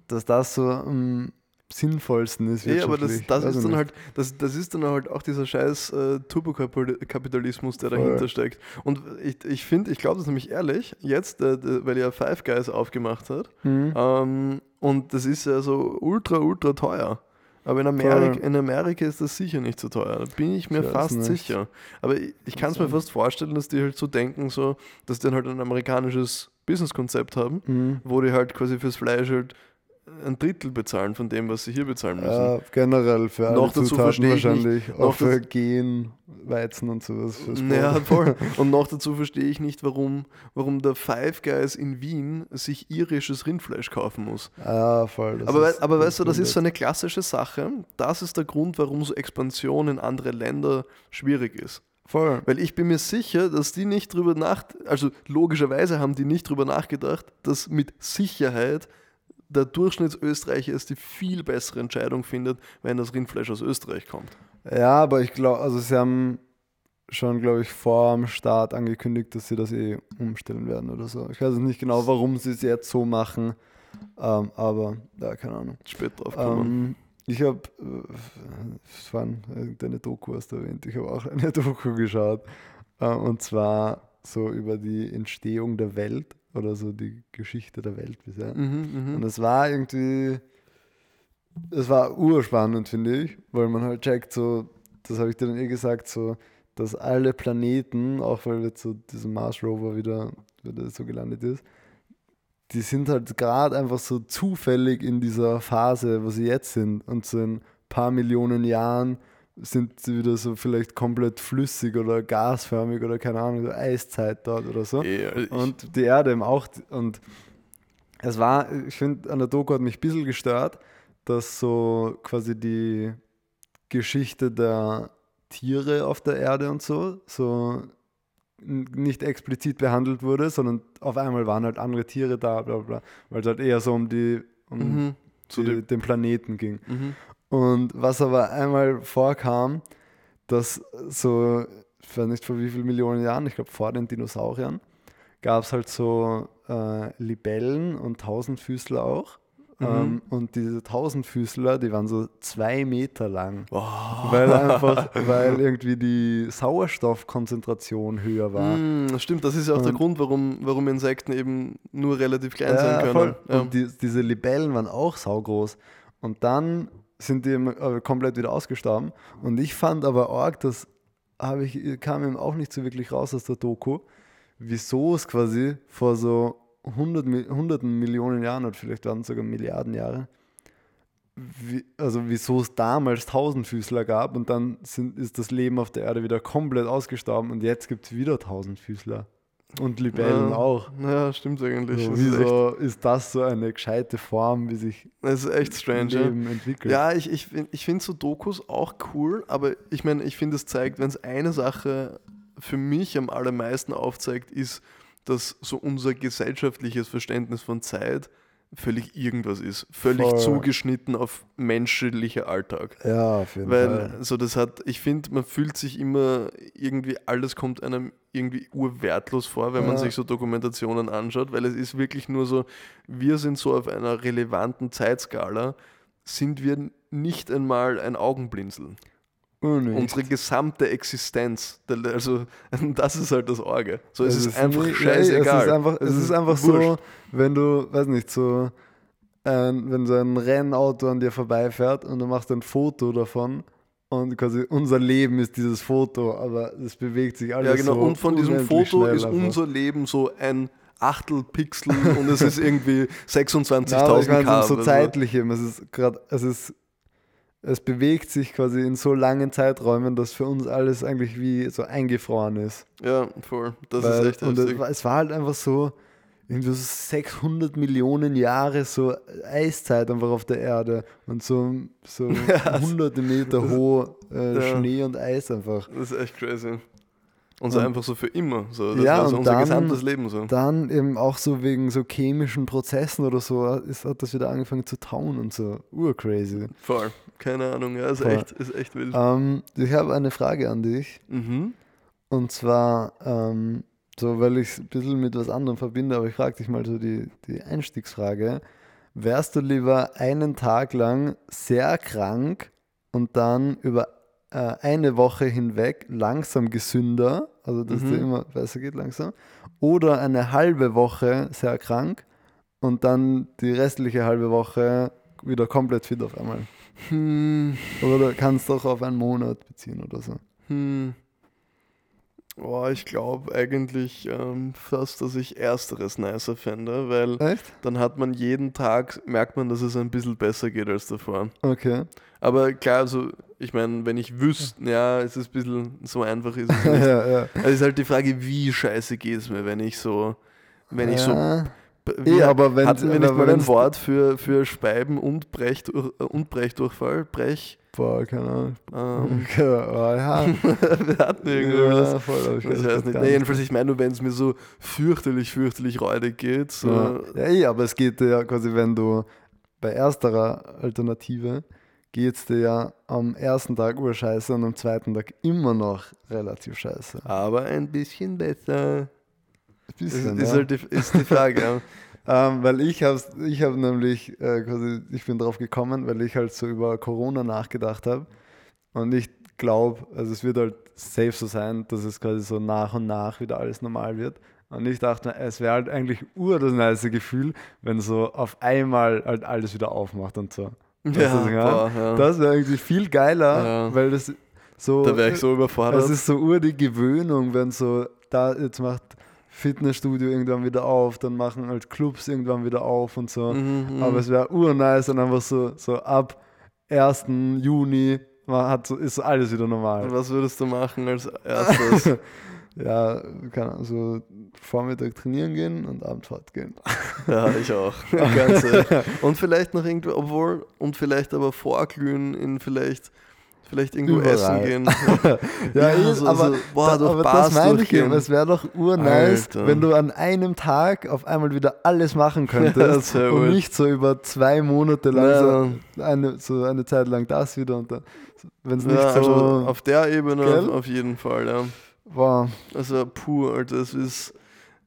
dass das so am sinnvollsten ist. Ja, aber das, das ist dann halt, das, das ist dann halt auch dieser scheiß äh, Turbokapitalismus, der Voll. dahinter steckt. Und ich, ich finde, ich glaube das nämlich ehrlich, jetzt, äh, weil ja Five Guys aufgemacht hat, Mhm. ähm, und das ist ja so ultra, ultra teuer. Aber in Amerika, in Amerika ist das sicher nicht so teuer. Da bin ich mir Ich fast nicht. sicher. Aber ich, ich kann es mir fast vorstellen, dass die halt so denken, so, dass die dann halt ein amerikanisches Businesskonzept haben, Mhm. wo die halt quasi fürs Fleisch halt ein Drittel bezahlen von dem, was sie hier bezahlen müssen. Ja, generell für alle Noch dazu Zutaten wahrscheinlich. nicht- auch für Gen, Weizen und sowas. Ja, voll. Und noch dazu verstehe ich nicht, warum, warum der Five Guys in Wien sich irisches Rindfleisch kaufen muss. Ja, voll. Aber, ist- aber weißt du, das ist so eine klassische Sache. Das ist der Grund, warum so Expansion in andere Länder schwierig ist. Voll. Weil ich bin mir sicher, dass die nicht drüber nach, also logischerweise haben die nicht drüber nachgedacht, dass mit Sicherheit der Durchschnittsösterreicher es die viel bessere Entscheidung findet, wenn das Rindfleisch aus Österreich kommt. Ja, aber ich glaube, also sie haben schon, glaube ich, vor dem Start angekündigt, dass sie das eh umstellen werden oder so. Ich weiß nicht genau, warum sie es jetzt so machen, ähm, aber ja, keine Ahnung. Spät drauf. Ähm, ich habe, es war irgendeine Doku hast du erwähnt, ich habe auch eine Doku geschaut äh, und zwar so über die Entstehung der Welt oder so die Geschichte der Welt bisher. Mhm, Und mhm. es war irgendwie, es war urspannend, finde ich, weil man halt checkt, so, das habe ich dir dann eh gesagt, so, dass alle Planeten, auch weil jetzt so dieser Mars Rover wieder, wieder so gelandet ist, die sind halt gerade einfach so zufällig in dieser Phase, wo sie jetzt sind. Und so in ein paar Millionen Jahren sind sie wieder so vielleicht komplett flüssig oder gasförmig oder keine Ahnung, so Eiszeit dort oder so. Ich- Und die Erde eben auch. Und es war, ich finde, an der Doku hat mich ein bisschen gestört, dass so quasi die Geschichte der Tiere auf der Erde und so, so nicht explizit behandelt wurde, sondern auf einmal waren halt andere Tiere da, bla bla, bla weil es halt eher so um die um Mhm. Die, den Planeten ging. mhm. Und was aber einmal vorkam, dass so, ich weiß nicht vor wie vielen Millionen Jahren, ich glaube vor den Dinosauriern, gab es halt so äh, Libellen und Tausendfüßler auch. Mhm. Ähm, und diese Tausendfüßler, die waren so zwei Meter lang. Wow. Weil einfach, weil irgendwie die Sauerstoffkonzentration höher war. Mm, stimmt, das ist ja auch der Und- Grund, warum, warum Insekten eben nur relativ klein Ja, sein können. Ja. Und die, diese Libellen waren auch saugroß. Und dann sind die äh, komplett wieder ausgestorben. Und ich fand aber arg, das ich, kam ihm auch nicht so wirklich raus aus der Doku, wieso es quasi vor so 100, Mi- hunderten Millionen Jahren oder vielleicht waren es sogar Milliarden Jahre, wie, also wieso es damals Tausendfüßler gab und dann sind, ist das Leben auf der Erde wieder komplett ausgestorben und jetzt gibt es wieder Tausendfüßler. Und Libellen ja. auch. Ja, stimmt eigentlich. So, das, ist wieso ist das so eine gescheite Form, wie sich das ist echt strange. Ja. Leben entwickelt? Ja, ich, ich, ich finde so Dokus auch cool, aber ich meine, ich finde, es zeigt, wenn es eine Sache für mich am allermeisten aufzeigt, ist, dass so unser gesellschaftliches Verständnis von Zeit völlig irgendwas ist. Völlig Voll. zugeschnitten auf menschlicher Alltag. Ja, auf jeden Weil Fall. so das hat, ich finde, man fühlt sich immer irgendwie, alles kommt einem irgendwie urwertlos vor, wenn man Ja. sich so Dokumentationen anschaut, weil es ist wirklich nur so, wir sind so auf einer relevanten Zeitskala, sind wir nicht einmal ein Augenblinzeln. Oh, nicht. Unsere gesamte Existenz, also das ist halt das Orge. So, es Es ist, einfach nicht- scheißegal. Es ist einfach, es ist einfach so, wenn du, weiß nicht, so, ein, wenn so ein Rennauto an dir vorbeifährt und du machst ein Foto davon und quasi unser Leben ist dieses Foto, aber es bewegt sich alles Ja, genau. so und von diesem Foto ist einfach. unser Leben so ein Achtel Pixel und es ist irgendwie Ja, aber ich 26.000 meine, K. so oder zeitlichem. Es ist gerade, es ist, es bewegt sich quasi in so langen Zeiträumen, dass für uns alles eigentlich wie so eingefroren ist. Ja, voll. Das Weil, ist echt und es war, es war halt einfach so, irgendwie so 600 Millionen Jahre so Eiszeit einfach auf der Erde und so, so Ja, hunderte Meter hoch äh, ja. Schnee und Eis einfach. Das ist echt crazy. Und so Und- einfach so für immer. So. Das Ja, war so unser dann- gesamtes Leben so. Dann eben auch so wegen so chemischen Prozessen oder so ist, hat das wieder angefangen zu tauen und so. Urcrazy. Voll. Keine Ahnung, ja, ist Voll. echt, ist echt wild. Ähm, ich habe eine Frage an dich. Mhm. Und zwar, ähm, so weil ich es ein bisschen mit was anderem verbinde, aber ich frage dich mal so die, die Einstiegsfrage. Wärst du lieber einen Tag lang sehr krank und dann über äh, eine Woche hinweg langsam gesünder, also dass Mhm. dir immer besser geht langsam, oder eine halbe Woche sehr krank und dann die restliche halbe Woche wieder komplett fit auf einmal? Hm. Oder kannst du auch auf einen Monat beziehen oder so? Hm. Boah, ich glaube eigentlich ähm, fast, dass ich ersteres nicer fände, weil Echt? dann hat man jeden Tag, merkt man, dass es ein bisschen besser geht als davor. Okay. Aber klar, also ich meine, wenn ich wüsste, ja, es ist ein bisschen so einfach ist es ja, nicht. ja. Es ist halt die Frage, wie scheiße geht es mir, wenn ich so, wenn ich so, Ja. wie, Eh, aber wenn- hatten wir nicht mal ein Wort für, für Speiben und, Brechdurch, äh, und Brechdurchfall? Brech? Boah, keine Ahnung. Ähm, oh, ja. wir hatten irgendwas. ja, voll, ich weiß weiß nicht. Nee, jedenfalls, ich meine nur, wenn es mir so fürchterlich, fürchterlich räudig geht. So, Ja. ja, eh, aber es geht ja quasi, wenn du bei ersterer Alternative geht es dir ja am ersten Tag urscheiße und am zweiten Tag immer noch relativ scheiße. Aber ein bisschen besser. Das bisschen, ist, ja. halt die, ist die Frage. ja. Ähm, weil ich habe ich hab nämlich äh, quasi, ich bin drauf gekommen, weil ich halt so über Corona nachgedacht habe. Und ich glaube, also es wird halt safe so sein, dass es quasi so nach und nach wieder alles normal wird. Und ich dachte, mir, es wäre halt eigentlich ur das nice Gefühl, wenn so auf einmal halt alles wieder aufmacht und so. Ich meine? boah, ja. Das wäre irgendwie viel geiler, Ja. weil das so. da wäre ich so überfordert. Es ist so ur die Gewöhnung, wenn so, da jetzt macht Fitnessstudio irgendwann wieder auf, dann machen halt Clubs irgendwann wieder auf und so. Mhm, mhm. Aber es wäre urnice und einfach so, so ab 1. Juni man hat so, ist alles wieder normal. Was würdest du machen als erstes? Ja, kann Ahnung, so Vormittag trainieren gehen und Abend fortgehen. ja, ich auch. Und vielleicht noch irgendwo, obwohl, und vielleicht aber vorglühen in vielleicht, vielleicht irgendwo Überall. essen gehen. Ja, Ja, eh, so- aber, so, boah, da, aber das meine ich eben. Es wäre doch urnice, Alter. wenn du an einem Tag auf einmal wieder alles machen könntest wär und nicht so über zwei Monate lang Ja. so, eine, so eine Zeit lang das wieder und dann, wenn es nicht Ja, so also auf der Ebene Gell? auf, jeden Fall, ja. war. Also puh, Alter, es ist,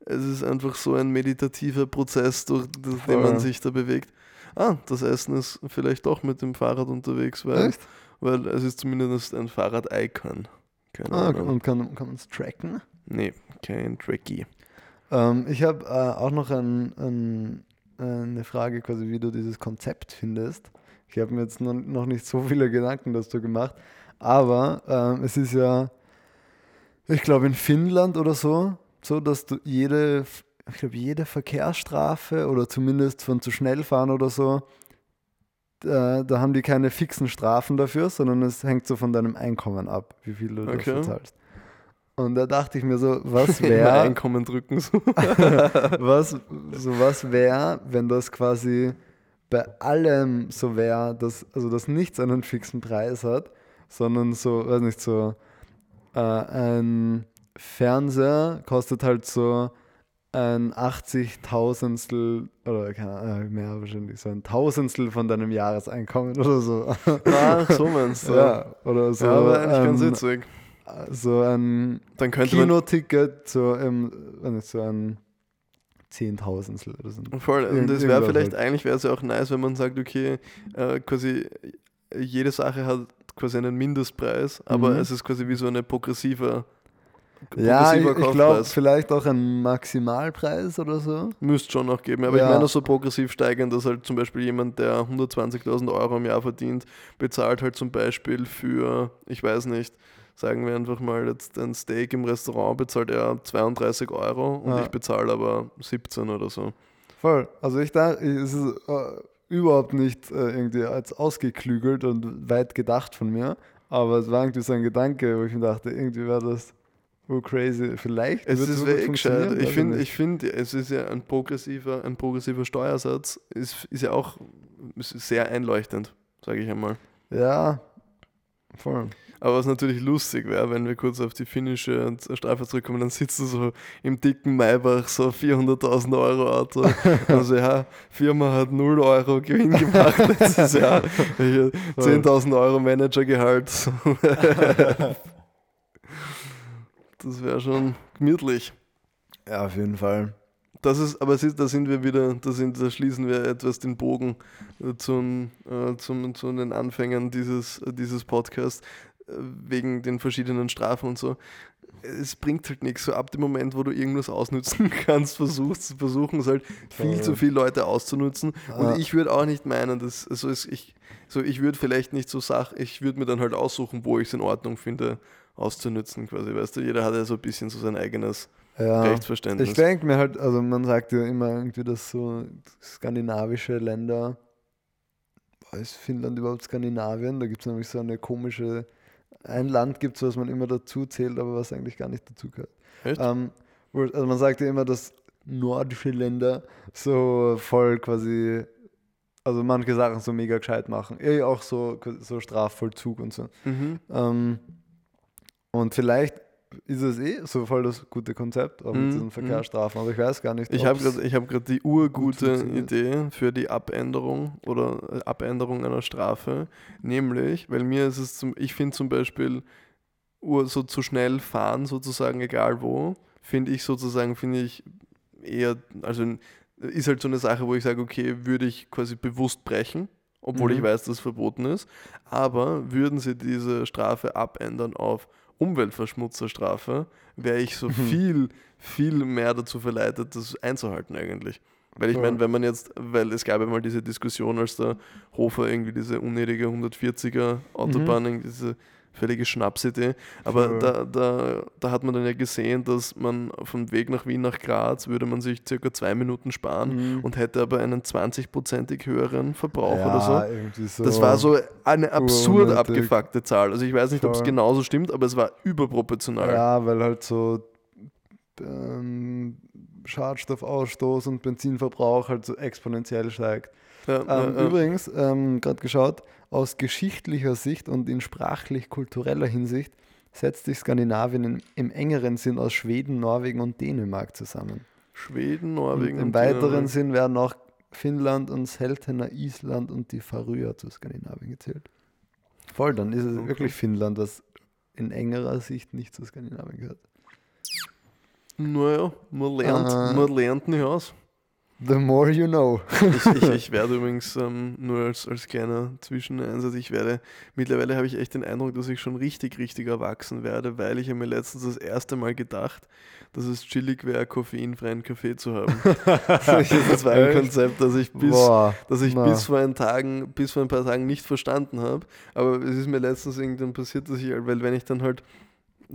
es ist einfach so ein meditativer Prozess, durch, den man sich da bewegt. Ah, das Essen ist vielleicht doch mit dem Fahrrad unterwegs, weil, Echt? Weil es ist zumindest ein Fahrrad-Icon. Ah, und kann, kann man es tracken? Nee, kein Tracky. Ähm, ich habe äh, auch noch ein, ein, eine Frage, quasi, wie du dieses Konzept findest. Ich habe mir jetzt noch, noch nicht so viele Gedanken dazu gemacht, aber ähm, es ist ja, ich glaube in Finnland oder so, so dass du jede, ich glaube jede Verkehrsstrafe oder zumindest von zu schnell fahren oder so, da, da haben die keine fixen Strafen dafür, sondern es hängt so von deinem Einkommen ab, wie viel du Okay. dafür zahlst. Und da dachte ich mir so, was wäre Einkommen drücken. So. was, so was wäre, wenn das quasi bei allem so wäre, dass, also dass nichts einen fixen Preis hat, sondern so, weiß nicht, so äh, ein Fernseher kostet halt so ein 80.000stel oder keine Ahnung, mehr wahrscheinlich, so ein Tausendstel von deinem Jahreseinkommen oder so. ah, so meinst du. ja, oder so, ja aber eigentlich ganz ein, witzig. so ein Dann Kinoticket, so, ähm, so ein Zehntausendstel oder so. Voll, und es wäre irgendwas vielleicht, halt. eigentlich wäre es ja auch nice, wenn man sagt, okay, äh, quasi jede Sache hat quasi einen Mindestpreis, aber Mhm. es ist quasi wie so eine progressive, Ja, ich, ich glaube, vielleicht auch ein Maximalpreis oder so. Müsste schon noch geben, aber Ja. ich meine so progressiv steigend, dass halt zum Beispiel jemand, der 120.000 Euro im Jahr verdient, bezahlt halt zum Beispiel für, ich weiß nicht, sagen wir einfach mal jetzt ein Steak im Restaurant, bezahlt er 32 Euro und Ja. ich bezahle aber 17 oder so. Voll. Also ich dachte, es ist äh, überhaupt nicht äh, irgendwie als ausgeklügelt und weit gedacht von mir, aber es war irgendwie so ein Gedanke, wo ich mir dachte, irgendwie wäre das so crazy. Vielleicht Es ist wirklich gescheit. Ich finde, ich finde, es ist ja ein progressiver, ein progressiver Steuersatz, ist, ist ja auch ist sehr einleuchtend, sage ich einmal. Ja, voll. Aber was natürlich lustig wäre, wenn wir kurz auf die finnische Strafe zurückkommen, dann sitzt du so im dicken Maybach, so 400.000 Euro Auto. Also ja, Firma hat 0 Euro Gewinn gemacht letztes Jahr. Hier 10.000 Euro Managergehalt. Das wäre schon gemütlich. Ja, auf jeden Fall. Das ist, aber da sind wir wieder, da, sind, da schließen wir etwas den Bogen äh, zum, äh, zum, zu den Anfängern dieses, äh, dieses Podcasts, äh, wegen den verschiedenen Strafen und so. Es bringt halt nichts. So ab dem Moment, wo du irgendwas ausnutzen kannst, versuchst, versuchen es halt viel zu viele Leute auszunutzen. Ja. Und ich würde auch nicht meinen, dass also ich, so ich würde vielleicht nicht so Sach, ich würde mir dann halt aussuchen, wo ich es in Ordnung finde, auszunutzen quasi. Weißt du, jeder hat ja so ein bisschen so sein eigenes Ja. Rechtsverständnis. Ich denke mir halt, also man sagt ja immer irgendwie, dass so skandinavische Länder, boah, ist Finnland überhaupt Skandinavien? Da gibt es nämlich so eine komische, ein Land gibt es, was man immer dazu zählt, aber was eigentlich gar nicht dazu gehört. Echt? Ähm, also man sagt ja immer, dass nordische Länder so voll quasi, also manche Sachen so mega gescheit machen. Eh auch so, so Strafvollzug und so. Mhm. Ähm, und vielleicht ist es eh so voll das gute Konzept, Mhm, mit diesen Verkehrsstrafen, aber ich weiß gar nicht. Ich habe gerade hab grad die urgute. Idee für die Abänderung oder äh, Abänderung einer Strafe, nämlich, weil mir ist es zum, ich finde zum Beispiel so zu schnell fahren sozusagen, egal wo, finde ich sozusagen, finde ich eher, also ist halt so eine Sache, wo ich sage, okay, würde ich quasi bewusst brechen, obwohl Mhm. ich weiß, dass es verboten ist, aber würden sie diese Strafe abändern auf Umweltverschmutzerstrafe, wäre ich so Mhm. viel, viel mehr dazu verleitet, das einzuhalten eigentlich. Weil ich meine, wenn man jetzt, weil es gab ja mal diese Diskussion, als der Hofer irgendwie diese unnötige 140er Autobahn, irgendwie diese völlige Schnapsidee. Aber Voll. da, da, da hat man dann ja gesehen, dass man vom Weg nach Wien nach Graz würde man sich circa zwei Minuten sparen Mhm. und hätte aber einen 20-prozentig höheren Verbrauch ja, oder so. so. Das war so eine absurd unnötig. abgefuckte Zahl. Also ich weiß nicht, ob es genauso stimmt, aber es war überproportional. Ja, weil halt so ähm, Schadstoffausstoß und Benzinverbrauch halt so exponentiell steigt. Ja, Ähm, ja. Übrigens, ähm, gerade geschaut, aus geschichtlicher Sicht und in sprachlich-kultureller Hinsicht setzt sich Skandinavien im, im engeren Sinn aus Schweden, Norwegen und Dänemark zusammen. Schweden, Und Norwegen Im und weiteren Dänemark. Sinn werden auch Finnland und seltener Island und die Färöer zu Skandinavien gezählt. Voll, dann ist es Okay. wirklich Finnland, das in engerer Sicht nicht zu Skandinavien gehört. Naja, man lernt, Äh. man lernt nicht aus. The more you know. Ich, ich, ich werde übrigens ähm, nur als, als kleiner Zwischeneinsatz, ich werde, mittlerweile habe ich echt den Eindruck, dass ich schon richtig, richtig erwachsen werde, weil ich habe mir letztens das erste Mal gedacht, dass es chillig wäre, koffeinfreien Kaffee zu haben. das war ein? Konzept, das ich bis, Boah, das ich na. bis vor ein Tagen, bis vor ein paar Tagen nicht verstanden habe. Aber es ist mir letztens irgendwann passiert, dass ich, weil wenn ich dann halt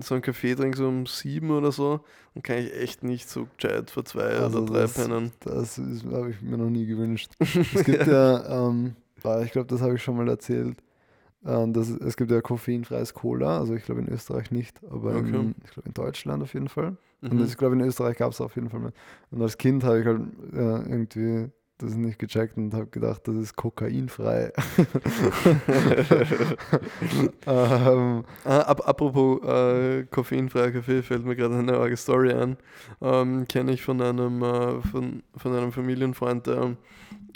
so einen Kaffee trinke, so um sieben oder so, dann kann ich echt nicht so gescheit vor zwei Also oder drei das- pennen. Das habe ich mir noch nie gewünscht. Es gibt ja, ähm, ah, ich glaube, das habe ich schon mal erzählt. Ähm, das, es gibt ja koffeinfreies Cola, also ich glaube in Österreich nicht, aber Okay. in, ich glaube in Deutschland auf jeden Fall. Und Mhm. ich glaube in Österreich gab es auf jeden Fall mehr. Und als Kind habe ich halt äh, irgendwie das nicht gecheckt und habe gedacht, das ist kokainfrei. ähm, Ah, ap apropos äh, koffeinfreier Kaffee, fällt mir gerade eine arge Story ein. Ähm, Kenne ich von einem, äh, von, von einem Familienfreund, der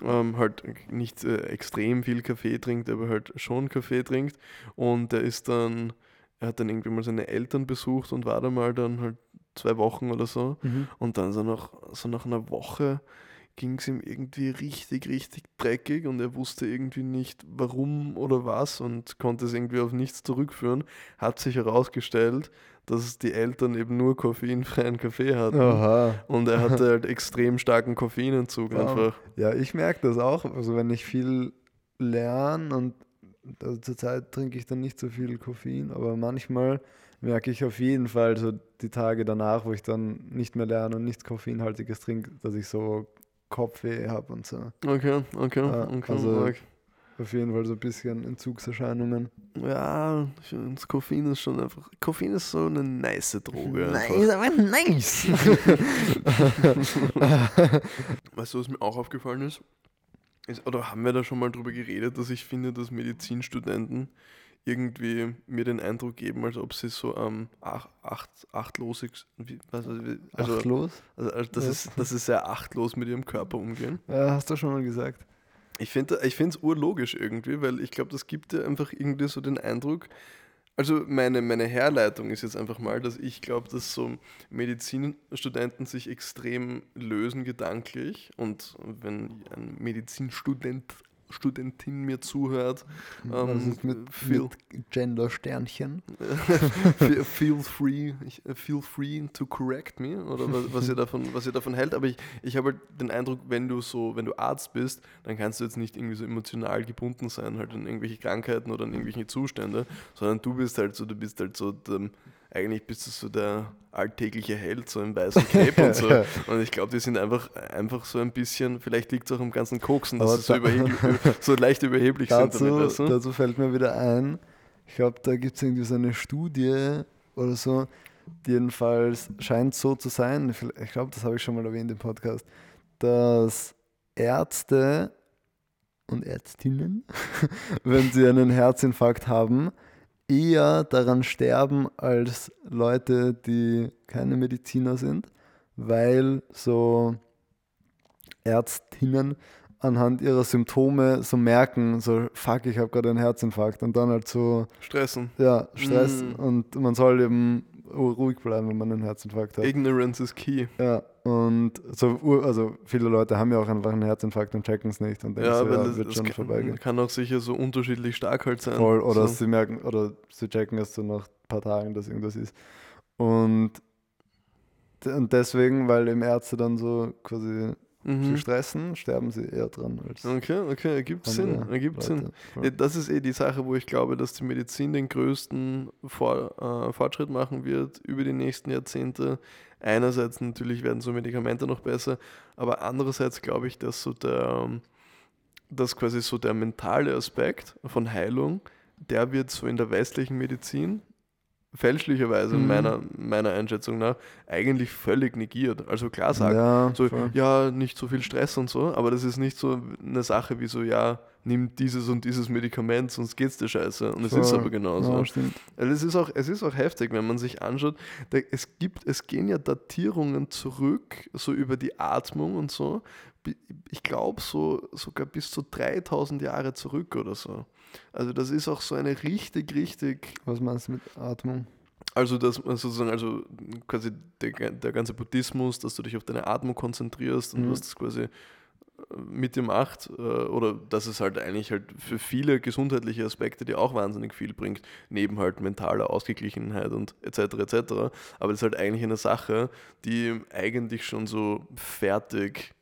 ähm, halt nicht äh, extrem viel Kaffee trinkt, aber halt schon Kaffee trinkt. Und der ist dann, er hat dann irgendwie mal seine Eltern besucht und war da mal dann halt zwei Wochen oder so. Mhm. Und dann so nach, so nach einer Woche ging es ihm irgendwie richtig, richtig dreckig und er wusste irgendwie nicht warum oder was und konnte es irgendwie auf nichts zurückführen. Hat sich herausgestellt, dass die Eltern eben nur koffeinfreien Kaffee hatten. Aha. Und er hatte halt extrem starken Koffeinentzug Wow. einfach. Ja, ich merke das auch. Also wenn ich viel lerne und also zurzeit trinke ich dann nicht so viel Koffein, aber manchmal merke ich auf jeden Fall so die Tage danach, wo ich dann nicht mehr lerne und nichts Koffeinhaltiges trinke, dass ich so Kopfweh habe und so. Okay, okay, Ja, okay. also- arg. Auf jeden Fall so ein bisschen Entzugserscheinungen. Ja, ich finde, das Koffein ist schon einfach. Koffein ist so eine nice Droge. Nice, aber nice. Weißt du, was mir auch aufgefallen ist? ist? Oder haben wir da schon mal drüber geredet, dass ich finde, dass Medizinstudenten irgendwie mir den Eindruck geben, als ob sie so ähm, ach, acht, achtlosig, wie- also, Achtlos? also, also dass, Was? es, dass sie sehr achtlos mit ihrem Körper umgehen. Ja, hast du schon mal gesagt. Ich finde ich es urlogisch irgendwie, weil ich glaube, das gibt dir einfach irgendwie so den Eindruck. Also meine, meine Herleitung ist jetzt einfach mal, dass ich glaube, dass so Medizinstudenten sich extrem lösen gedanklich und wenn ein Medizinstudent Studentin mir zuhört, Was ähm, ist mit, feel, mit Gender-Sternchen? feel, free, äh, feel free to correct me oder was, was ihr davon, was ihr davon hält. Aber ich, ich habe halt den Eindruck, wenn du so, wenn du Arzt bist, dann kannst du jetzt nicht irgendwie so emotional gebunden sein, halt an irgendwelche Krankheiten oder an irgendwelche Zustände, sondern du bist halt so, du bist halt so, der, eigentlich bist du so der alltägliche Held, so im weißen Cape und so. Und ich glaube, die sind einfach, einfach so ein bisschen, vielleicht liegt es auch am ganzen Koksen, dass sie so, so leicht überheblich sind. Dazu, Damit, weißt du? dazu fällt mir wieder ein, ich glaube, da gibt es irgendwie so eine Studie oder so, die jedenfalls scheint so zu sein, ich glaube, das habe ich schon mal erwähnt im Podcast, dass Ärzte und Ärztinnen, wenn sie einen Herzinfarkt haben, eher daran sterben als Leute, die keine Mediziner sind, weil so Ärztinnen anhand ihrer Symptome so merken, so fuck, ich habe gerade einen Herzinfarkt und dann halt so, Stressen. ja, Stress Mm. und man soll eben ruhig bleiben, wenn man einen Herzinfarkt hat. Ignorance is key. Ja, und so, also viele Leute haben ja auch einfach einen Herzinfarkt und checken es nicht und denken Ja, so, ja, das, wird das schon kann, vorbeigehen. kann auch sicher so unterschiedlich stark halt sein. Voll, oder so. sie merken, oder sie checken es so nach ein paar Tagen, dass irgendwas ist. Und, und deswegen, weil eben Ärzte dann so quasi Mhm. stressen, sterben sie eher dran als Okay, okay, ergibt Sinn, ergibt Sinn. Ja, Das ist eh die Sache, wo ich glaube, dass die Medizin den größten Vor, äh, Fortschritt machen wird über die nächsten Jahrzehnte. Einerseits natürlich werden so Medikamente noch besser, aber andererseits glaube ich, dass so der, dass quasi so der mentale Aspekt von Heilung, der wird so in der westlichen Medizin fälschlicherweise Mhm. meiner, meiner Einschätzung nach eigentlich völlig negiert. Also klar sagt, ja, so, voll. ja, nicht so viel Stress und so, aber das ist nicht so eine Sache wie so, ja, nimm dieses und dieses Medikament, sonst geht's dir scheiße. Und es ist aber genauso. Ja, stimmt. Also es, ist auch, es ist auch heftig, wenn man sich anschaut, da, es gibt, es gehen ja Datierungen zurück, so über die Atmung und so. Ich glaube so sogar bis zu 3000 Jahre zurück oder so. Also das ist auch so eine richtig, richtig Was meinst du mit Atmung? also, dass man sozusagen, also quasi der, der ganze Buddhismus, dass du dich auf deine Atmung konzentrierst und Mhm. was das quasi mit dir macht, äh, oder dass es halt eigentlich halt für viele gesundheitliche Aspekte dir auch wahnsinnig viel bringt, neben halt mentaler Ausgeglichenheit und etc. etc. Aber das ist halt eigentlich eine Sache, die eigentlich schon so fertig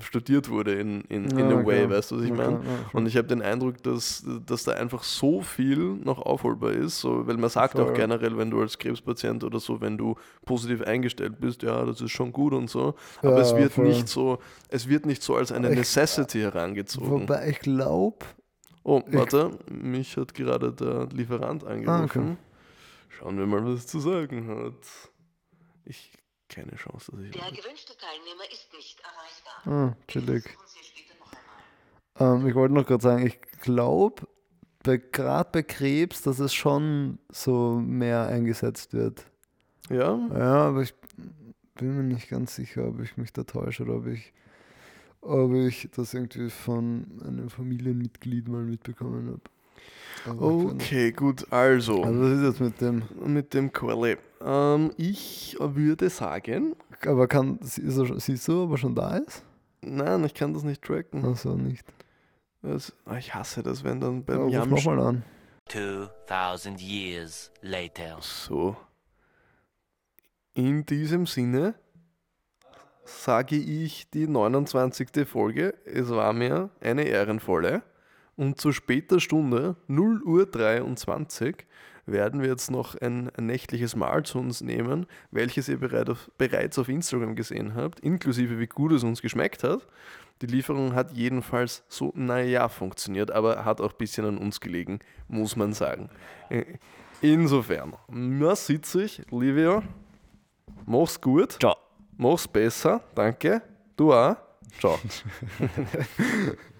studiert wurde in, in, in Ja, a way, weißt du, was ich Ja, meine? ja. Und ich habe den Eindruck, dass, dass da einfach so viel noch aufholbar ist, so, weil man sagt auch Voll. generell, wenn du als Krebspatient oder so, wenn du positiv eingestellt bist, ja, das ist schon gut und so, aber es wird voll. nicht so, es wird nicht so als eine Ich- Necessity herangezogen. Wobei ich glaube, Oh, ich- warte, mich hat gerade der Lieferant angerufen. Ah, okay. Schauen wir mal, was er zu sagen hat. Ich keine Chance, dass ich. Der gewünschte Teilnehmer ist nicht erreichbar. ah, chillig. Ähm, ich wollte noch gerade sagen, ich glaube, bei, gerade bei Krebs, dass es schon so mehr eingesetzt wird. Ja? Ja, aber ich bin mir nicht ganz sicher, ob ich mich da täusche oder ob ich, ob ich das irgendwie von einem Familienmitglied mal mitbekommen habe. Okay, gut, also. Also was ist jetzt mit dem? Mit dem Quali. Ähm, ich würde sagen, Aber kann, ist er, schon- siehst du, ob er schon da ist? nein, ich kann das nicht tracken. Achso, nicht. Das, ah, ich hasse das, wenn dann Ja, beim ruf Jamsch... nochmal an. 2000 years later. So. In diesem Sinne sage ich die 29. Folge. Es war mir eine ehrenvolle. Und zu später Stunde, 0 Uhr 23, werden wir jetzt noch ein, ein nächtliches Mahl zu uns nehmen, welches ihr bereit auf, bereits auf Instagram gesehen habt, inklusive wie gut es uns geschmeckt hat. Die Lieferung hat jedenfalls so, naja, funktioniert, aber hat auch ein bisschen an uns gelegen, muss man sagen. Äh, Insofern, na sitze ich, Livia, mach's gut, Ciao. mach's besser, danke, du auch, ciao.